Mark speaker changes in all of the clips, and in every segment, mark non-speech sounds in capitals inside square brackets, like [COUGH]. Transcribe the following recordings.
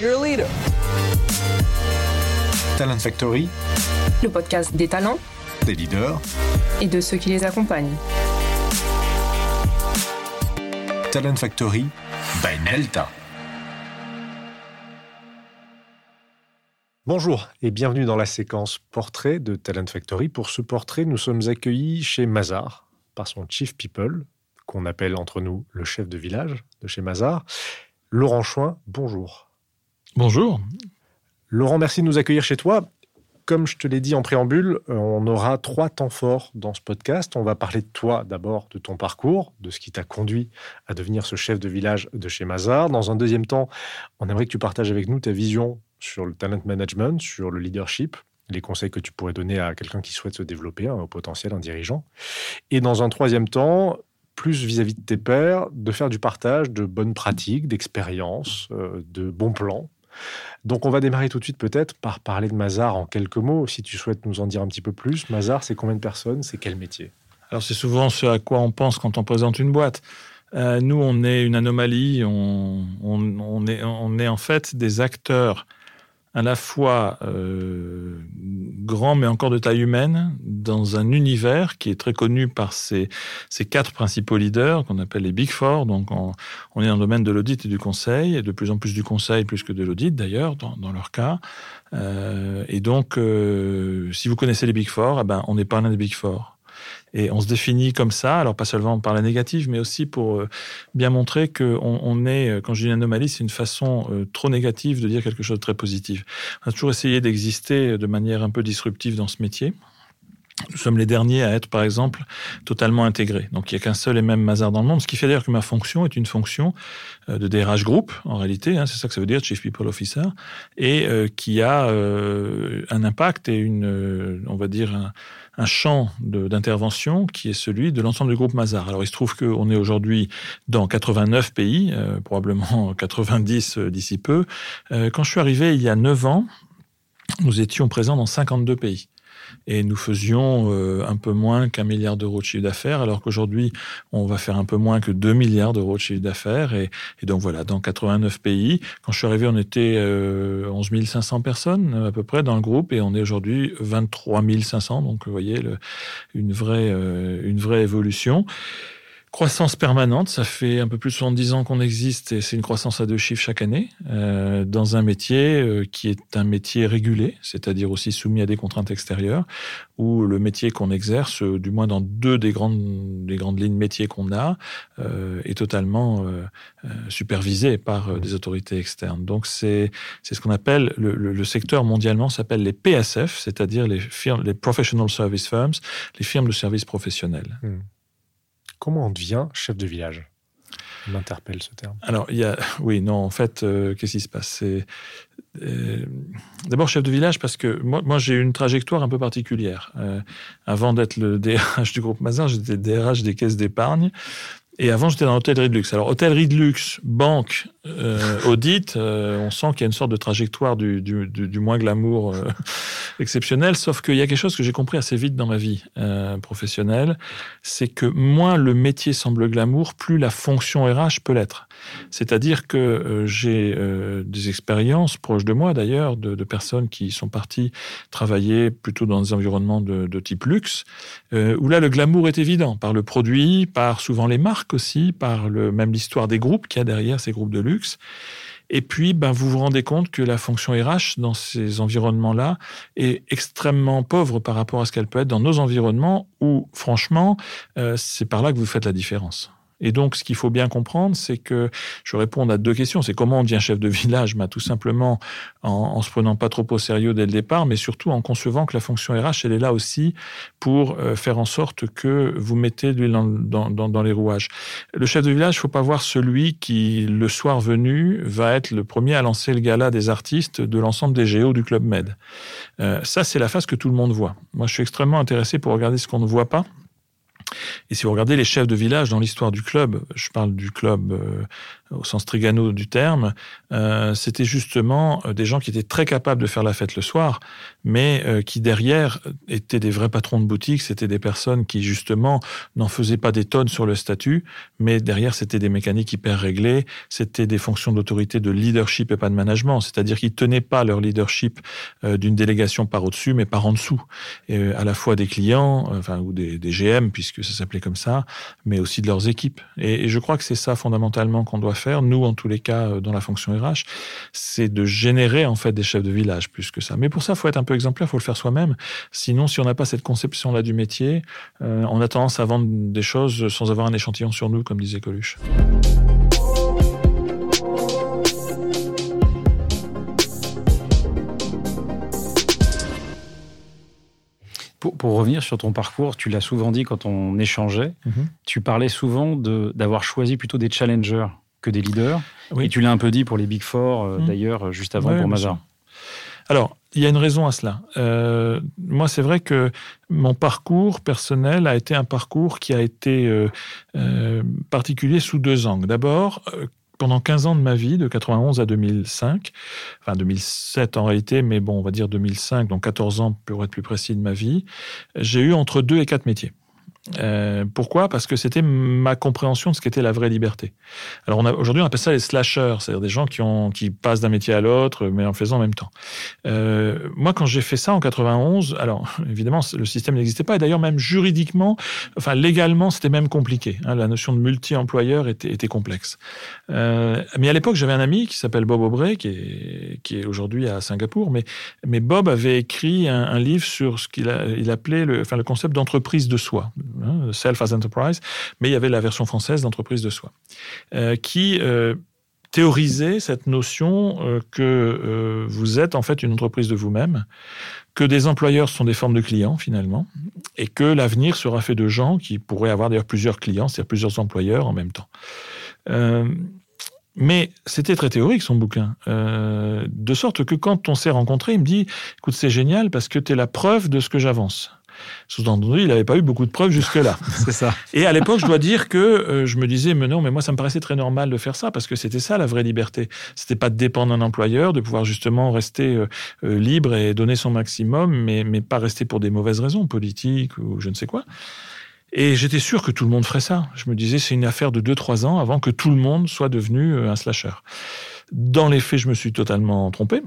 Speaker 1: You're a leader.
Speaker 2: Talent Factory,
Speaker 3: le podcast des talents,
Speaker 2: des leaders
Speaker 3: et de ceux qui les accompagnent.
Speaker 2: Talent Factory by Nelta. Bonjour et bienvenue dans la séquence portrait de Talent Factory. Pour ce portrait, nous sommes accueillis chez Mazar par son Chief People, qu'on appelle entre nous le chef de village de chez Mazar. Laurent Chouin, bonjour.
Speaker 4: Bonjour.
Speaker 2: Laurent, merci de nous accueillir chez toi. Comme je te l'ai dit en préambule, euh, on aura trois temps forts dans ce podcast. On va parler de toi d'abord, de ton parcours, de ce qui t'a conduit à devenir ce chef de village de chez Mazar. Dans un deuxième temps, on aimerait que tu partages avec nous ta vision sur le talent management, sur le leadership, les conseils que tu pourrais donner à quelqu'un qui souhaite se développer, au potentiel, un dirigeant. Et dans un troisième temps, plus vis-à-vis de tes pairs, de faire du partage de bonnes pratiques, d'expériences, euh, de bons plans. Donc on va démarrer tout de suite peut-être par parler de Mazar en quelques mots, si tu souhaites nous en dire un petit peu plus. Mazar, c'est combien de personnes? C'est quel métier?
Speaker 4: Alors c'est souvent ce à quoi on pense quand on présente une boîte. Euh, nous, on est une anomalie, on, on, est, on est en fait des acteurs à la fois euh, grand mais encore de taille humaine dans un univers qui est très connu par ces quatre principaux leaders qu'on appelle les Big Four. Donc on, est dans le domaine de l'audit et du conseil, et de plus en plus du conseil plus que de l'audit d'ailleurs dans, dans, leur cas. Euh, et donc euh, si vous connaissez les Big Four, eh ben, on n'est pas l'un des Big Four. Et on se définit comme ça, alors pas seulement par la négative, mais aussi pour euh, bien montrer qu'on on est, euh, quand je dis une anomalie, c'est une façon euh, trop négative de dire quelque chose de très positif. On a toujours essayé d'exister de manière un peu disruptive dans ce métier. Nous sommes les derniers à être, par exemple, totalement intégrés. Donc, il n'y a qu'un seul et même Mazar dans le monde, ce qui fait d'ailleurs que ma fonction est une fonction de DRH Group, en réalité, hein, c'est ça que ça veut dire, Chief People Officer, et qui a un impact et une, on va dire, un, un champ d'intervention qui est celui de l'ensemble du groupe Mazar. Alors il se trouve qu'on est aujourd'hui dans 89 pays, euh, probablement [LAUGHS] 90 euh, d'ici peu. Euh, quand je suis arrivé il y a 9 ans, nous étions présents dans 52 pays et nous faisions euh, un peu moins qu'un milliard d'euros de chiffre d'affaires, alors qu'aujourd'hui, on va faire un peu moins que 2 milliards d'euros de chiffre d'affaires. Et, donc voilà, dans 89 pays. Quand je suis arrivé, on était 11 euh, 500 personnes à peu près dans le groupe, et on est aujourd'hui 23 500. Donc vous voyez, le, une, vraie, euh, une vraie évolution. Croissance permanente, ça fait un peu plus de 70 ans qu'on existe et c'est une croissance à deux chiffres chaque année euh, dans un métier euh, qui est un métier régulé, c'est-à-dire aussi soumis à des contraintes extérieures, où le métier qu'on exerce, euh, du moins dans deux des grandes, des grandes lignes métiers qu'on a, est totalement supervisé par des autorités externes. Donc c'est ce qu'on appelle le, secteur mondialement s'appelle les PSF, c'est-à-dire les les professional service firms, les firmes de services professionnels.
Speaker 2: Hmm. Comment on devient chef de village? M'interpelle ce terme.
Speaker 4: Alors, y a, oui, non, en fait, euh, qu'est-ce qui se passe? Euh, d'abord chef de village parce que moi, j'ai une trajectoire un peu particulière. Euh, avant d'être le [LAUGHS] DRH du groupe Mazar, j'étais DRH des caisses d'épargne. Et avant, j'étais dans l'hôtellerie de luxe. Alors, hôtellerie de luxe, banque, euh, audit, euh, on sent qu'il y a une sorte de trajectoire du, du, du, moins glamour euh, exceptionnel. Sauf qu'il y a quelque chose que j'ai compris assez vite dans ma vie euh, professionnelle, c'est que moins le métier semble glamour, plus la fonction RH peut l'être. C'est-à-dire que euh, j'ai euh, des expériences proches de moi d'ailleurs, de, personnes qui sont parties travailler plutôt dans des environnements de, type luxe, où là le glamour est évident, par le produit, par souvent les marques aussi, par le, même l'histoire des groupes qu'il y a derrière ces groupes de luxe. Et puis, ben, vous vous rendez compte que la fonction RH dans ces environnements-là est extrêmement pauvre par rapport à ce qu'elle peut être dans nos environnements où, franchement, euh, c'est par là que vous faites la différence. Et donc, ce qu'il faut bien comprendre, c'est que je réponds à deux questions. C'est comment on devient chef de village bah, Tout simplement en, en se prenant pas trop au sérieux dès le départ, mais surtout en concevant que la fonction RH, elle est là aussi pour euh, faire en sorte que vous mettez de l'huile dans, les rouages. Le chef de village, il faut pas voir celui qui, le soir venu, va être le premier à lancer le gala des artistes de l'ensemble des géos du Club Med. Euh, ça, c'est la face que tout le monde voit. Moi, je suis extrêmement intéressé pour regarder ce qu'on ne voit pas et si vous regardez les chefs de village dans l'histoire du club, je parle du club euh, au sens trigano du terme, euh, c'était justement des gens qui étaient très capables de faire la fête le soir, mais qui derrière étaient des vrais patrons de boutique. C'était des personnes qui justement n'en faisaient pas des tonnes sur le statut, mais derrière c'était des mécaniques hyper réglées. C'était des fonctions d'autorité, de leadership et pas de management, c'est-à-dire qu'ils tenaient pas leur leadership d'une délégation par au-dessus, mais par en dessous, et à la fois des clients, enfin ou des, des GM puisque ça s'appelait comme ça, mais aussi de leurs équipes. Et, je crois que c'est ça fondamentalement qu'on doit faire, nous en tous les cas euh, dans la fonction RH, c'est de générer en fait des chefs de village plus que ça. Mais pour ça, il faut être un peu exemplaire, il faut le faire soi-même. Sinon, si on n'a pas cette conception-là du métier, euh, on a tendance à vendre des choses sans avoir un échantillon sur nous, comme disait Coluche.
Speaker 1: Pour, revenir sur ton parcours, tu l'as souvent dit quand on échangeait, mhm. tu parlais souvent d'avoir choisi plutôt des challengers que des leaders. Et tu l'as un peu dit pour les Big Four, euh, mhm. d'ailleurs, juste avant pour Mazar.
Speaker 4: Alors, il y a une raison à cela. Euh, moi, c'est vrai que mon parcours personnel a été un parcours qui a été euh, particulier sous deux angles. D'abord, pendant 15 ans de ma vie, de 91 à 2005, enfin 2007 en réalité, mais bon, on va dire 2005, donc 14 ans pour être plus précis de ma vie, j'ai eu entre deux et quatre métiers. Euh, pourquoi? Parce que c'était ma compréhension de ce qu'était la vraie liberté. Alors aujourd'hui, on appelle ça les slashers, c'est-à-dire des gens qui, passent d'un métier à l'autre, mais en faisant en même temps. Euh, moi, quand j'ai fait ça en 91, alors évidemment, le système n'existait pas, et d'ailleurs même juridiquement, enfin légalement, c'était même compliqué. Hein, la notion de multi-employeur était, complexe. Euh, mais à l'époque, j'avais un ami qui s'appelle Bob Aubrey, qui est, aujourd'hui à Singapour, mais, Bob avait écrit un, livre sur ce qu'il il appelait le concept d'entreprise de soi Hein, self as enterprise, mais il y avait la version française d'entreprise de soi, euh, qui euh, théorisait cette notion euh, que vous êtes en fait une entreprise de vous-même, que des employeurs sont des formes de clients finalement, et que l'avenir sera fait de gens qui pourraient avoir d'ailleurs plusieurs clients, c'est-à-dire plusieurs employeurs en même temps. mais c'était très théorique son bouquin, de sorte que quand on s'est rencontrés, il me dit, écoute, c'est génial parce que tu es la preuve de ce que j'avance. Sous-entendu, il n'avait pas eu beaucoup de preuves jusque-là. [LAUGHS]
Speaker 1: c'est ça.
Speaker 4: Et à l'époque, je dois dire que euh, je me disais, mais non, mais moi, ça me paraissait très normal de faire ça parce que c'était ça la vraie liberté. C'était pas de dépendre d'un employeur, de pouvoir justement rester euh, euh, libre et donner son maximum, mais, mais pas rester pour des mauvaises raisons politiques ou je ne sais quoi. Et j'étais sûr que tout le monde ferait ça. Je me disais, c'est une affaire de 2-3 ans avant que tout le monde soit devenu un slasher. Dans les faits, je me suis totalement trompé.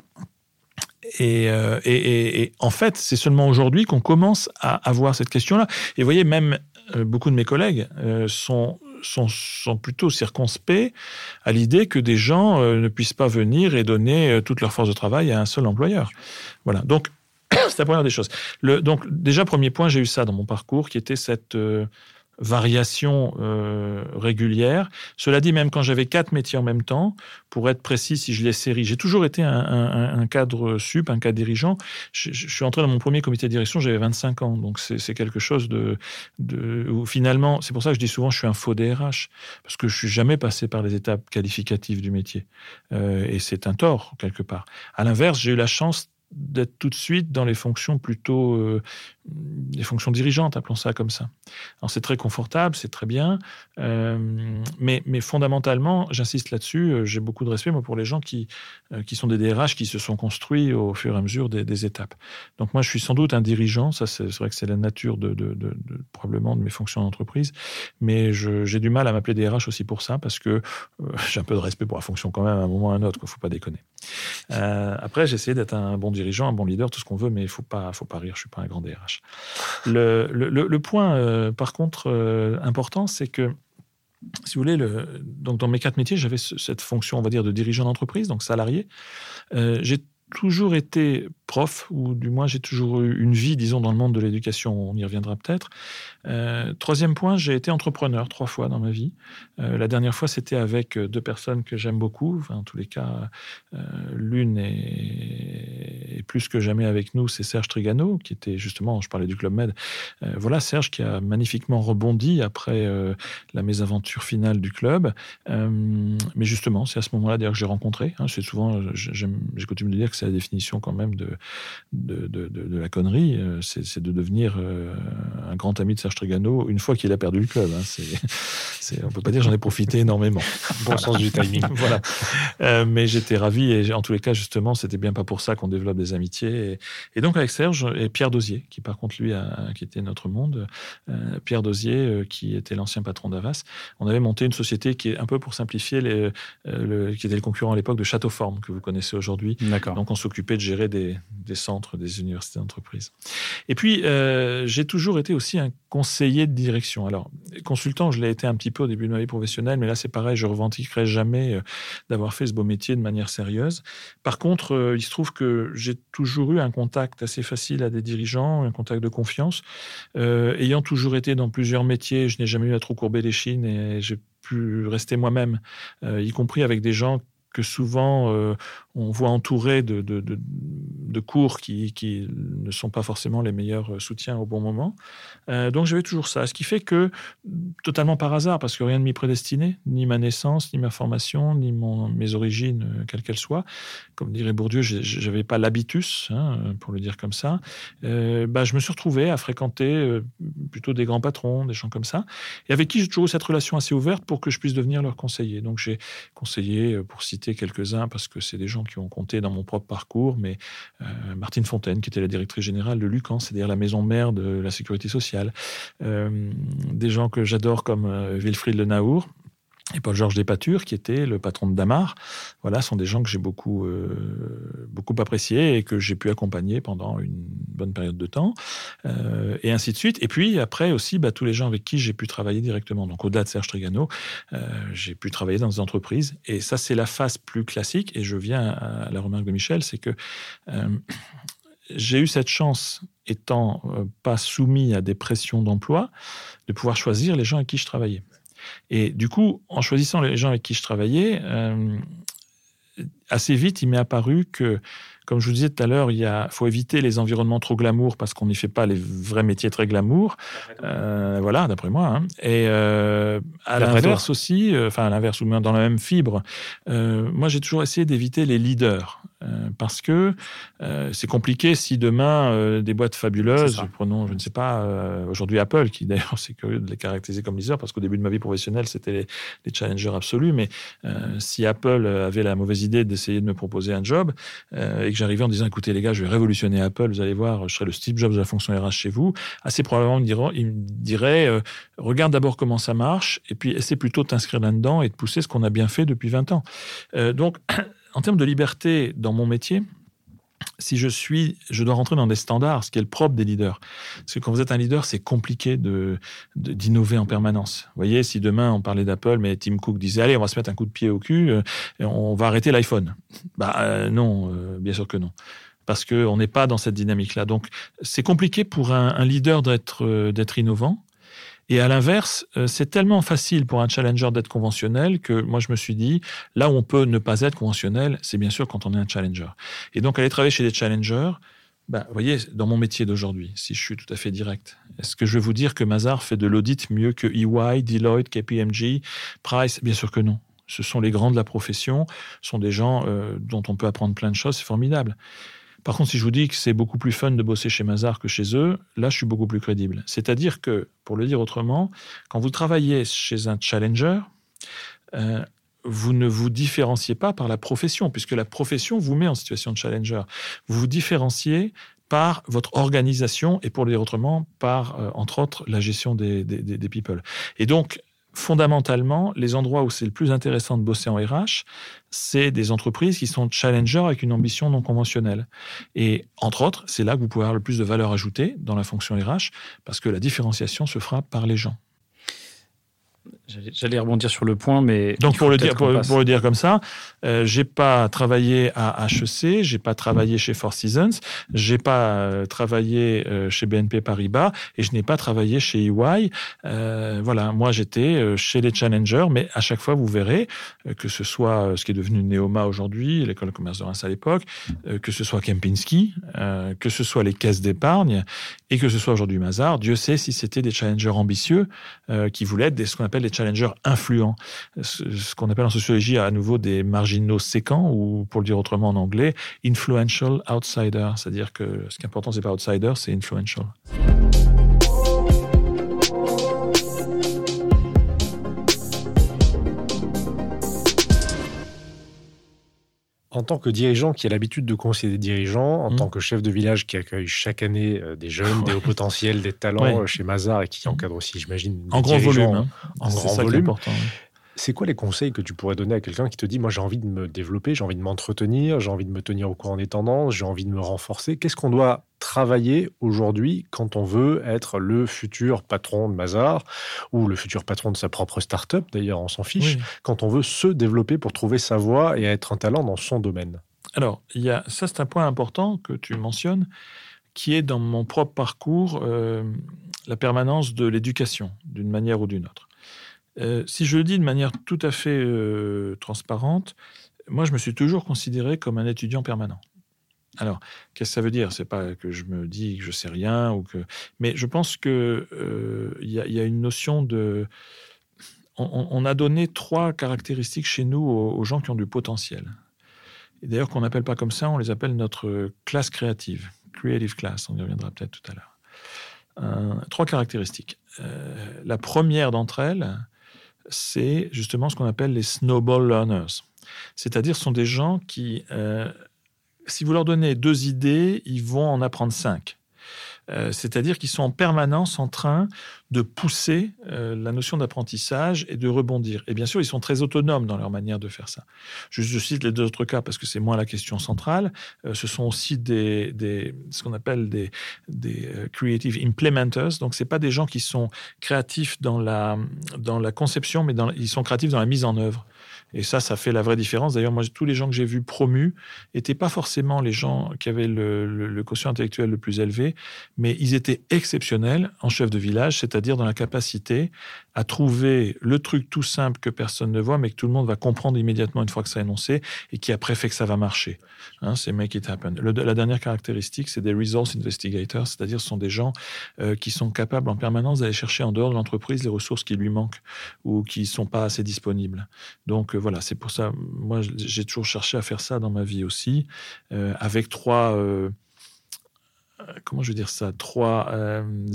Speaker 4: Euh, et, en fait, c'est seulement aujourd'hui qu'on commence à avoir cette question-là. Et vous voyez, même euh, beaucoup de mes collègues euh, sont, plutôt circonspects à l'idée que des gens ne puissent pas venir et donner toute leur force de travail à un seul employeur. Voilà. Donc, [COUGHS] c'est la première des choses. Donc, déjà, premier point, j'ai eu ça dans mon parcours, qui était cette variation euh, régulière. Cela dit, même quand j'avais quatre métiers en même temps, pour être précis, si je les série, j'ai toujours été un, cadre sup, un cadre dirigeant. Je, suis entré dans mon premier comité de direction, j'avais 25 ans, donc c'est quelque chose de, de finalement, c'est pour ça que je dis souvent, je suis un faux DRH parce que je suis jamais passé par les étapes qualificatives du métier, euh, et c'est un tort quelque part. À l'inverse, j'ai eu la chance d'être tout de suite dans les fonctions plutôt euh, les fonctions dirigeantes, appelons ça comme ça. Alors c'est très confortable, c'est très bien, euh, mais, mais fondamentalement, j'insiste là-dessus, euh, j'ai beaucoup de respect moi, pour les gens qui, qui sont des DRH qui se sont construits au fur et à mesure des, étapes. Donc moi, je suis sans doute un dirigeant, ça c'est vrai que c'est la nature probablement de mes fonctions d'entreprise, mais j'ai du mal à m'appeler DRH aussi pour ça, parce que [LAUGHS] j'ai un peu de respect pour la fonction quand même à un moment ou à un autre, il ne faut pas déconner. après, j'ai essayé d'être un bon dirigeant un bon leader, tout ce qu'on veut, mais il faut pas, faut pas rire. Je suis pas un grand DRH. Le, point, euh, par contre, euh, important, c'est que si vous voulez, le, donc dans mes quatre métiers, j'avais cette fonction, on va dire, de dirigeant d'entreprise, donc salarié. Euh, j'ai toujours été prof, ou du moins j'ai toujours eu une vie, disons, dans le monde de l'éducation, on y reviendra peut-être. Euh, troisième point, j'ai été entrepreneur trois fois dans ma vie. Euh, la dernière fois, c'était avec deux personnes que j'aime beaucoup. En tous les cas, euh, l'une est, plus que jamais avec nous, c'est Serge Trigano, qui était justement, je parlais du Club Med. voilà, Serge qui a magnifiquement rebondi après la mésaventure finale du club. mais justement, c'est à ce moment-là d'ailleurs que j'ai rencontré. Hein, c'est souvent, j'ai coutume de dire que c'est la définition quand même de la connerie, c'est de devenir un grand ami de Serge Serge Trigano une fois qu'il a perdu le club. Hein. C'est, on peut pas dire j'en ai profité énormément.
Speaker 2: bon sens du timing. [LAUGHS]
Speaker 4: voilà. Euh, mais j'étais ravi et en tous les cas, justement, c'était bien pas pour ça qu'on développe des amitiés. Et, donc avec Serge et Pierre Dosier, qui par contre lui a quitté notre monde, euh, Pierre Dosier, euh, qui était l'ancien patron d'Avas, on avait monté une société qui est un peu pour simplifier, les, le, qui était le concurrent à l'époque de Châteauforme, que vous connaissez aujourd'hui. Donc on s'occupait de gérer des, des centres, des universités d'entreprise. Et puis j'ai toujours été aussi un conseiller de direction. Alors consultant, je l'ai été un petit peu au début de ma vie professionnelle, mais là c'est pareil, je revendiquerai jamais d'avoir fait ce beau métier de manière sérieuse. Par contre, euh, il se trouve que j'ai toujours eu un contact assez facile à des dirigeants, un contact de confiance. Euh, ayant toujours été dans plusieurs métiers, je n'ai jamais eu à trop courber les chines et j'ai pu rester moi-même, euh, y compris avec des gens que souvent euh, on voit entouré de, cours qui, ne sont pas forcément les meilleurs soutiens au bon moment. Euh, donc j'avais toujours ça. Ce qui fait que, totalement par hasard, parce que rien ne m'y prédestinait, ni ma naissance, ni ma formation, ni mes origines, euh, quelles qu'elles soient, comme dirait Bourdieu, je n'avais pas l'habitus, hein, pour le dire comme ça, bah, je me suis retrouvé à fréquenter plutôt des grands patrons, des gens comme ça, et avec qui j'ai toujours eu cette relation assez ouverte pour que je puisse devenir leur conseiller. Donc j'ai conseillé, pour citer quelques-uns parce que c'est des gens qui ont compté dans mon propre parcours, mais euh, Martine Fontaine, qui était la directrice générale de Lucan, c'est-à-dire la maison mère de la sécurité sociale, euh, des gens que j'adore comme euh, Wilfried Le Naour, et Paul-Georges Despatures, qui était le patron de Damar. Voilà, sont des gens que j'ai beaucoup, euh, beaucoup appréciés et que j'ai pu accompagner pendant une bonne période de temps, euh, et ainsi de suite. Et puis après aussi, bah, tous les gens avec qui j'ai pu travailler directement. Donc au-delà de Serge Trigano, euh, j'ai pu travailler dans des entreprises. Et ça, c'est la phase plus classique. Et je viens à la remarque de Michel, c'est que j'ai eu cette chance, étant pas soumis à des pressions d'emploi, de pouvoir choisir les gens avec qui je travaillais. Et du coup, en choisissant les gens avec qui je travaillais, euh, assez vite, il m'est apparu que comme je vous disais tout à l'heure, il faut éviter les environnements trop glamour parce qu'on n'y fait pas les vrais métiers très glamour. Euh, voilà, d'après moi. Hein. Et euh, à l'inverse aussi, euh, enfin à l'inverse ou dans la même fibre, moi j'ai toujours essayé d'éviter les leaders parce que c'est compliqué si demain des boîtes fabuleuses, prenons, je ne sais pas, aujourd'hui Apple, qui d'ailleurs [LAUGHS] c'est curieux de les caractériser comme leader parce qu'au début de ma vie professionnelle c'était les, les, challengers absolus, mais si Apple avait la mauvaise idée d'essayer de me proposer un job et que j'arrivais en disant écoutez les gars, je vais révolutionner Apple, vous allez voir, je serai le Steve Jobs de la fonction RH chez vous, assez probablement il me dirait, euh, regarde d'abord comment ça marche et puis essaie plutôt de t'inscrire là-dedans et de pousser ce qu'on a bien fait depuis 20 ans. Euh, donc [CLEARS THROAT] en termes de liberté dans mon métier, si je suis, je dois rentrer dans des standards, ce qui est le propre des leaders. Parce que quand vous êtes un leader, c'est compliqué de, d'innover en permanence. Vous voyez, si demain on parlait d'Apple, mais Tim Cook disait allez, on va se mettre un coup de pied au cul, euh, et on va arrêter l'iPhone. [LAUGHS] Bah euh, non, euh, bien sûr que non. Parce qu'on n'est pas dans cette dynamique-là. Donc, c'est compliqué pour un, un leader d'être, d'être innovant. Et à l'inverse, euh, c'est tellement facile pour un challenger d'être conventionnel que moi je me suis dit, là où on peut ne pas être conventionnel, c'est bien sûr quand on est un challenger. Et donc aller travailler chez des challengers, bah, vous voyez, dans mon métier d'aujourd'hui, si je suis tout à fait direct, est-ce que je vais vous dire que Mazar fait de l'audit mieux que EY, Deloitte, KPMG, Price? Bien sûr que non. Ce sont les grands de la profession, ce sont des gens euh, dont on peut apprendre plein de choses, c'est formidable. Par contre, si je vous dis que c'est beaucoup plus fun de bosser chez Mazar que chez eux, là, je suis beaucoup plus crédible. C'est-à-dire que, pour le dire autrement, quand vous travaillez chez un challenger, euh, vous ne vous différenciez pas par la profession, puisque la profession vous met en situation de challenger. Vous vous différenciez par votre organisation et pour le dire autrement, par, euh, entre autres, la gestion des, des, des people. Et donc, fondamentalement, les endroits où c'est le plus intéressant de bosser en RH, c'est des entreprises qui sont challengers avec une ambition non conventionnelle. Et entre autres, c'est là que vous pouvez avoir le plus de valeur ajoutée dans la fonction RH, parce que la différenciation se fera par les gens.
Speaker 1: J'allais rebondir sur le point, mais
Speaker 4: donc pour le dire pour, le dire comme ça, euh, j'ai pas travaillé à HEC, j'ai pas travaillé chez Four Seasons, j'ai pas euh, travaillé euh, chez BNP Paribas et je n'ai pas travaillé chez EY. Euh, voilà, moi j'étais chez les challengers, mais à chaque fois vous verrez que ce soit ce qui est devenu Neoma aujourd'hui, l'école de commerce de Reims à l'époque, que ce soit Kempinski, que ce soit les caisses d'épargne et que ce soit aujourd'hui Mazar, Dieu sait si c'était des challengers ambitieux qui voulaient être des, ce qu'on appelle les challengers influents, ce qu'on appelle en sociologie à nouveau des marginaux séquents, ou pour le dire autrement en anglais, influential outsider. C'est-à-dire que ce qui est important, c'est pas outsider, c'est influential.
Speaker 2: En tant que dirigeant qui a l'habitude de conseiller des dirigeants, en mmh. tant que chef de village qui accueille chaque année euh, des jeunes, [LAUGHS] des hauts potentiels, des talents euh, chez Mazar et qui mmh. encadre aussi, j'imagine,
Speaker 4: en grand volume, hein.
Speaker 2: en grand volume. C'est quoi les conseils que tu pourrais donner à quelqu'un qui te dit, moi j'ai envie de me développer, j'ai envie de m'entretenir, j'ai envie de me tenir au courant des tendances, j'ai envie de me renforcer Qu'est-ce qu'on doit travailler aujourd'hui quand on veut être le futur patron de Mazar ou le futur patron de sa propre start-up? D'ailleurs, on s'en fiche. Quand on veut se développer pour trouver sa voie et être un talent dans son domaine.
Speaker 4: Alors, il y a, ça c'est un point important que tu mentionnes qui est dans mon propre parcours euh, la permanence de l'éducation, d'une manière ou d'une autre. Euh, si je le dis de manière tout à fait euh, transparente, moi, je me suis toujours considéré comme un étudiant permanent. Alors, qu'est-ce que ça veut dire? C'est pas que je me dis que je sais rien ou que, mais je pense que euh, il y, a une notion de. On, a donné trois caractéristiques chez nous aux, gens qui ont du potentiel. Et d'ailleurs, qu'on n'appelle pas comme ça, on les appelle notre classe créative, creative class. On y reviendra peut-être tout à l'heure. trois caractéristiques. la première d'entre elles, c'est justement ce qu'on appelle les snowball learners. C'est-à-dire, ce sont des gens qui, euh, si vous leur donnez deux idées, ils vont en apprendre cinq. Euh, c'est-à-dire qu'ils sont en permanence en train de pousser euh, la notion d'apprentissage et de rebondir. Et bien sûr, ils sont très autonomes dans leur manière de faire ça. Je, cite les deux autres cas parce que c'est moins la question centrale. Euh, ce sont aussi ce qu'on appelle des, des creative implementers. Donc, c'est pas des gens qui sont créatifs dans la, conception, mais ils sont créatifs dans la mise en œuvre. Et ça, ça fait la vraie différence. D'ailleurs, moi, tous les gens que j'ai vus promus n'étaient pas forcément les gens qui avaient le, le, quotient intellectuel le plus élevé, mais ils étaient exceptionnels en chef de village, c'est-à-dire dans la capacité à trouver le truc tout simple que personne ne voit, mais que tout le monde va comprendre immédiatement une fois que ça est énoncé, et qui après fait que ça va marcher. Hein, c'est make it happen. la dernière caractéristique, c'est des resource investigators, c'est-à-dire ce sont des gens euh, qui sont capables en permanence d'aller chercher en dehors de l'entreprise les ressources qui lui manquent ou qui ne sont pas assez disponibles. Donc, voilà, c'est pour ça, moi, j'ai toujours cherché à faire ça dans ma vie aussi, euh, avec trois, euh, euh, comment je veux dire ça, trois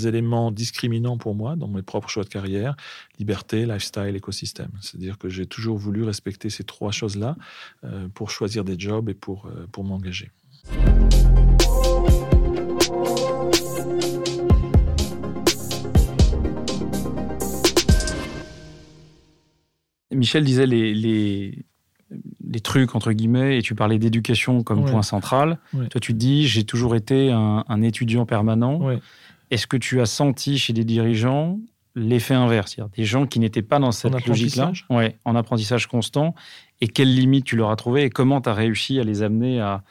Speaker 4: éléments discriminants pour moi dans mes propres choix de carrière liberté, lifestyle, écosystème. C'est-à-dire que j'ai toujours voulu respecter ces trois choses-là pour choisir des jobs et pour, pour m'engager.
Speaker 1: Michel disait les, les, trucs, entre guillemets, et tu parlais d'éducation comme point central. Toi, tu te dis, j'ai toujours été un, étudiant permanent. Est-ce que tu as senti chez des dirigeants l'effet inverse, c'est-à-dire des gens qui n'étaient pas dans cette logique-là, ouais, en apprentissage constant, et quelles limites tu leur as trouvées et comment tu as réussi à les amener à,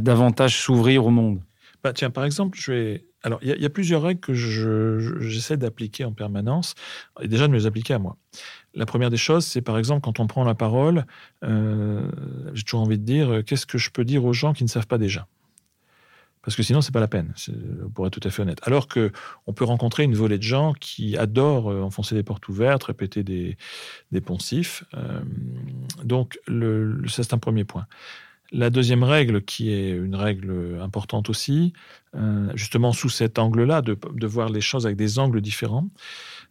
Speaker 1: davantage s'ouvrir au monde?
Speaker 4: Bah, Tiens, par exemple, je vais... Alors, il y, a plusieurs règles que j'essaie d'appliquer en permanence, et déjà de me les appliquer à moi. La première des choses, c'est par exemple quand on prend la parole, euh, j'ai toujours envie de dire euh, qu'est-ce que je peux dire aux gens qui ne savent pas déjà? Parce que sinon, c'est pas la peine, pour être tout à fait honnête. Alors que on peut rencontrer une volée de gens qui adorent euh, enfoncer des portes ouvertes, répéter des, des poncifs. donc, le, c'est un premier point. La deuxième règle, qui est une règle importante aussi, justement sous cet angle-là, de, de, voir les choses avec des angles différents,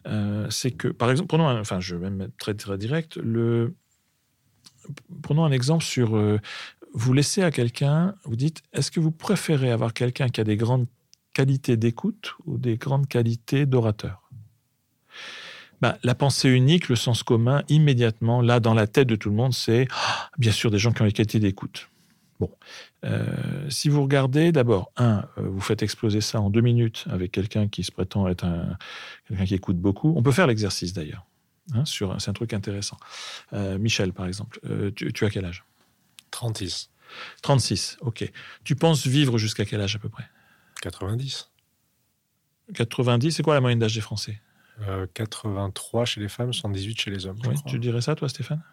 Speaker 4: euh, c'est que, par exemple, prenons un, enfin, je vais même être très, direct, le, prenons un exemple sur, euh, vous laissez à quelqu'un, vous dites, est-ce que vous préférez avoir quelqu'un qui a des grandes qualités d'écoute ou des grandes qualités d'orateur? Bah, la pensée unique, le sens commun, immédiatement, là, dans la tête de tout le monde, c'est ah, bien sûr des gens qui ont des qualités d'écoute. Bon, euh, si vous regardez, d'abord, un, euh, vous faites exploser ça en deux minutes avec quelqu'un qui se prétend être un, quelqu'un qui écoute beaucoup. On peut faire l'exercice d'ailleurs. Hein, sur, c'est un truc intéressant. Euh, Michel, par exemple, tu, tu, as quel âge?
Speaker 2: 36.
Speaker 4: 36, ok. Tu penses vivre jusqu'à quel âge à peu près?
Speaker 2: 90.
Speaker 4: 90, c'est quoi la moyenne d'âge des Français?
Speaker 2: 83 chez les femmes, 78 chez les hommes.
Speaker 4: tu dirais ça, toi, Stéphane?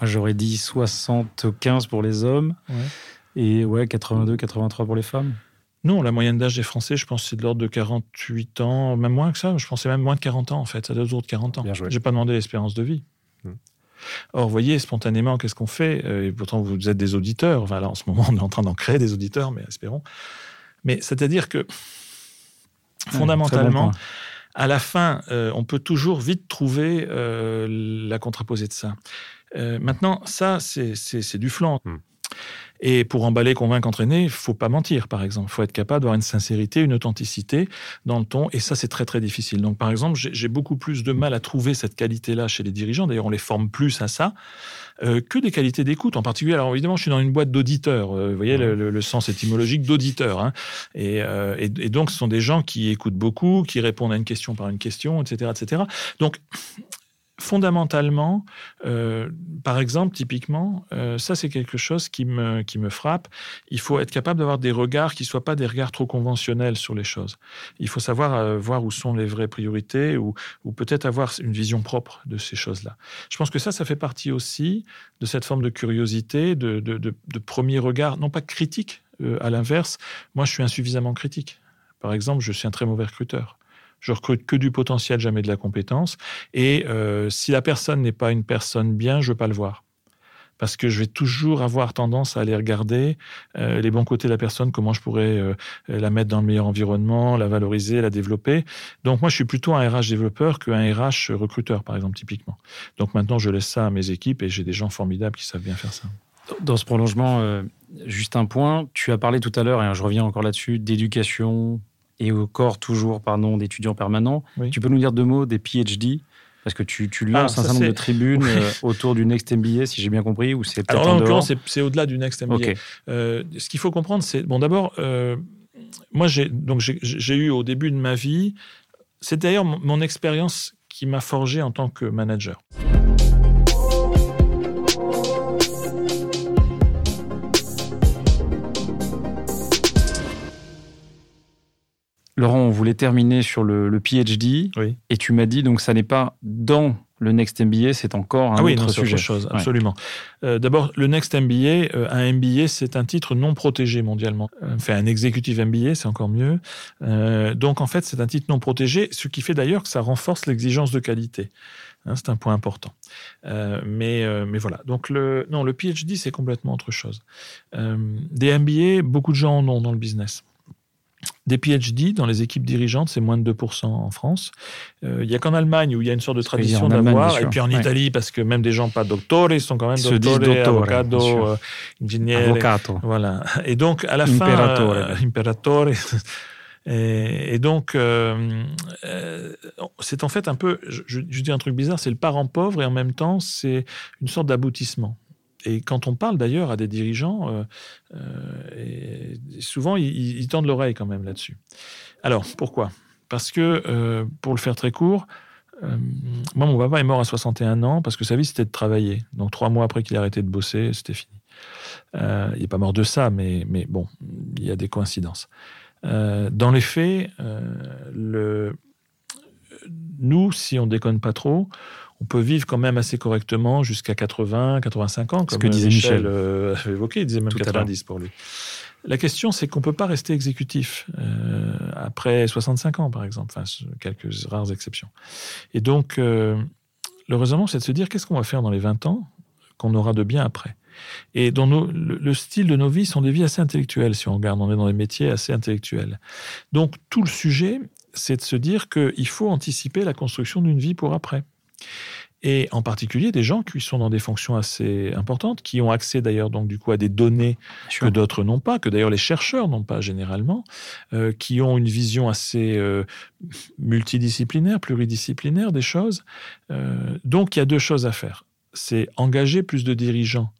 Speaker 1: Moi, j'aurais dit 75 pour les hommes et ouais, 82, 83 pour les femmes.
Speaker 4: Non, la moyenne d'âge des Français, je pense, c'est de l'ordre de 48 ans, même moins que ça. Je pensais même moins de 40 ans, en fait. Ça doit être autour de 40 ans. Je n'ai pas demandé l'espérance de vie. Hmm. Or, vous voyez, spontanément, qu'est-ce qu'on fait? Euh, Et pourtant, vous êtes des auditeurs. Enfin, là, en ce moment, on est en train d'en créer des auditeurs, mais espérons. Mais c'est-à-dire que, fondamentalement, à la fin, euh, on peut toujours vite trouver euh, la contraposée de ça. Euh, maintenant, ça, c'est du flanc. Hmm. Et pour emballer, convaincre, entraîner, il faut pas mentir, par exemple. Il faut être capable d'avoir une sincérité, une authenticité dans le ton. Et ça, c'est très, très difficile. Donc, par exemple, j'ai beaucoup plus de mal à trouver cette qualité-là chez les dirigeants. D'ailleurs, on les forme plus à ça. Euh, que des qualités d'écoute en particulier. Alors évidemment, je suis dans une boîte d'auditeurs. Euh, vous voyez le, sens étymologique d'auditeur. Hein. Et, euh, et, et, donc, ce sont des gens qui écoutent beaucoup, qui répondent à une question par une question, etc., etc. Donc, fondamentalement, euh, par exemple, typiquement, euh, ça c'est quelque chose qui me, qui me frappe. Il faut être capable d'avoir des regards qui ne soient pas des regards trop conventionnels sur les choses. Il faut savoir euh, voir où sont les vraies priorités ou, ou peut-être avoir une vision propre de ces choses-là. Je pense que ça, ça fait partie aussi de cette forme de curiosité, de, de, de, de premier regard, non pas critique, à l'inverse. Moi, je suis insuffisamment critique. Par exemple, je suis un très mauvais recruteur. Je recrute que du potentiel, jamais de la compétence. Et euh, si la personne n'est pas une personne bien, je ne veux pas le voir. Parce que je vais toujours avoir tendance à aller regarder euh, les bons côtés de la personne, comment je pourrais euh, la mettre dans le meilleur environnement, la valoriser, la développer. Donc moi, je suis plutôt un RH développeur qu'un RH recruteur, par exemple, typiquement. Donc maintenant, je laisse ça à mes équipes et j'ai des gens formidables qui savent bien faire ça.
Speaker 1: Dans ce prolongement, juste un point, tu as parlé tout à l'heure, et je reviens encore là-dessus, d'éducation, et au corps toujours pardon d'étudiants permanents. Tu peux nous dire deux mots des PhD parce que tu, tu lances ah, un certain nombre de tribunes [LAUGHS] euh, autour du Next MBA, si j'ai bien compris, ou c'est
Speaker 4: Alors là, en l'occurrence, c'est au-delà du Next MBA. Euh, ce qu'il faut comprendre, c'est bon. D'abord, euh, moi, j'ai donc j'ai eu au début de ma vie, c'est d'ailleurs mon expérience qui m'a forgé en tant que manager.
Speaker 1: Laurent, on voulait terminer sur le, PhD. Et tu m'as dit, donc, ça n'est pas dans le Next MBA, c'est encore un ah oui, autre sujet.
Speaker 4: Autre chose, absolument. Euh, d'abord, le Next MBA, euh, un MBA, c'est un titre non protégé mondialement. Enfin, un executive MBA, c'est encore mieux. Euh, donc, en fait, c'est un titre non protégé, ce qui fait d'ailleurs que ça renforce l'exigence de qualité. Hein, c'est un point important. mais, mais voilà. Donc, le, non, le PhD, c'est complètement autre chose. des MBA, beaucoup de gens en ont dans le business. Des PhD dans les équipes dirigeantes, c'est moins de 2% en France. Euh, il n'y a qu'en Allemagne où il y a une sorte de tradition d'avoir, et puis en Italie, parce que même des gens pas docteurs, ils sont quand même docteurs, avocado, euh, ingénieurs. Voilà. Et donc, à la fin... Euh, imperatore. [LAUGHS] Et, donc, euh, c'est en fait un peu, je, je, dis un truc bizarre, c'est le parent pauvre et en même temps, c'est une sorte d'aboutissement. Et quand on parle d'ailleurs à des dirigeants, euh, euh, souvent ils, tendent l'oreille quand même là-dessus. Alors pourquoi? Parce que, euh, pour le faire très court, moi mon papa est mort à 61 ans parce que sa vie c'était de travailler. Donc trois mois après qu'il a arrêté de bosser, c'était fini. il n'est pas mort de ça, mais, mais bon, il y a des coïncidences. dans les faits, nous, si on déconne pas trop, on peut vivre quand même assez correctement jusqu'à 80, 85 ans, comme Ce que disait Michel, euh, évoqué, il disait même 90 pour lui. La question, c'est qu'on peut pas rester exécutif euh, après 65 ans, par exemple, enfin, quelques rares exceptions. Et donc, euh, le raisonnement, c'est de se dire qu'est-ce qu'on va faire dans les 20 ans qu'on aura de bien après? Et dans nos, le, style de nos vies sont des vies assez intellectuelles, si on regarde, on est dans des métiers assez intellectuels. Donc, tout le sujet, c'est de se dire qu'il faut anticiper la construction d'une vie pour après et en particulier des gens qui sont dans des fonctions assez importantes, qui ont accès d'ailleurs donc du coup à des données que d'autres n'ont pas, que d'ailleurs les chercheurs n'ont pas généralement, euh, qui ont une vision assez euh, multidisciplinaire, pluridisciplinaire des choses. Euh, donc il y a deux choses à faire. C'est engager plus de dirigeants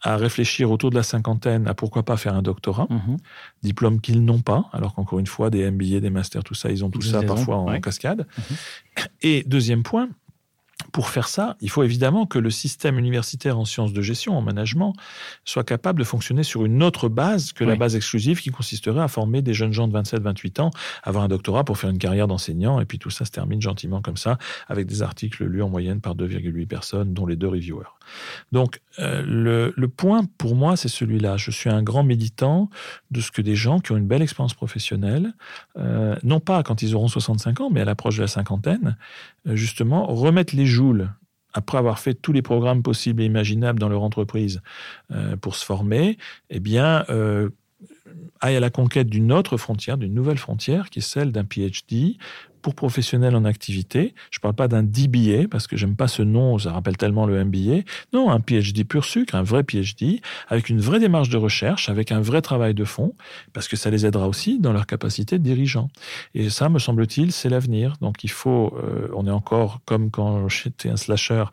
Speaker 4: à réfléchir autour de la cinquantaine à pourquoi pas faire un doctorat, mhm. diplôme qu'ils n'ont pas, alors qu'encore une fois, des MBA, des masters, tout ça, ils ont tout ça parfois en, cascade. Mhm. Et deuxième point, pour faire ça, il faut évidemment que le système universitaire en sciences de gestion, en management, soit capable de fonctionner sur une autre base que la base exclusive qui consisterait à former des jeunes gens de 27-28 ans, avoir un doctorat pour faire une carrière d'enseignant, et puis tout ça se termine gentiment comme ça, avec des articles lus en moyenne par 2,8 personnes, dont les deux reviewers. Donc, euh, le, point pour moi, c'est celui-là. Je suis un grand méditant de ce que des gens qui ont une belle expérience professionnelle, euh, non pas quand ils auront 65 ans, mais à l'approche de la cinquantaine, euh, justement, remettent les joules après avoir fait tous les programmes possibles et imaginables dans leur entreprise pour se former, eh bien, aille à la conquête d'une autre frontière, d'une nouvelle frontière, qui est celle d'un PhD pour professionnels en activité. Je ne parle pas d'un DBA parce que j'aime pas ce nom, ça rappelle tellement le MBA. Non, un PhD pur sucre, un vrai PhD avec une vraie démarche de recherche, avec un vrai travail de fond, parce que ça les aidera aussi dans leur capacité de dirigeant. Et ça, me semble-t-il, c'est l'avenir. Donc il faut, euh, on est encore comme quand j'étais un slasher,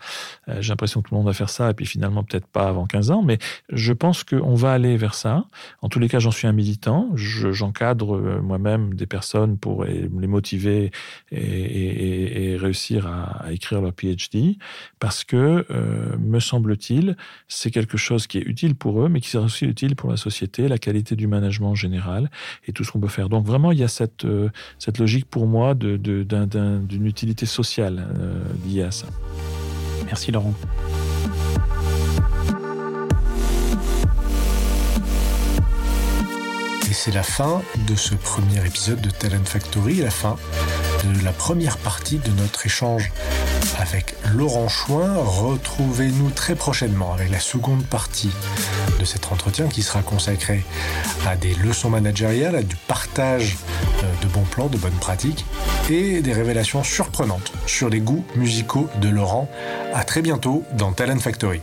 Speaker 4: euh, j'ai l'impression que tout le monde va faire ça et puis finalement peut-être pas avant 15 ans, mais je pense qu'on va aller vers ça. En tous les cas, j'en suis un militant. J'encadre euh, moi-même des personnes pour les motiver et, réussir à, écrire leur PhD, parce que, euh, me semble-t-il, c'est quelque chose qui est utile pour eux, mais qui sera aussi utile pour la société, la qualité du management en général, et tout ce qu'on peut faire. Donc vraiment, il y a cette, euh, cette logique pour moi d'une utilité sociale liée à ça.
Speaker 1: Merci Laurent.
Speaker 2: Et c'est la fin de ce premier épisode de Talent Factory, la fin de la première partie de notre échange avec Laurent Chouin. Retrouvez-nous très prochainement avec la seconde partie de cet entretien qui sera consacré à des leçons managériales, à du partage euh, de bons plans, de bonnes pratiques et des révélations surprenantes sur les goûts musicaux de Laurent. À très bientôt dans Talent Factory.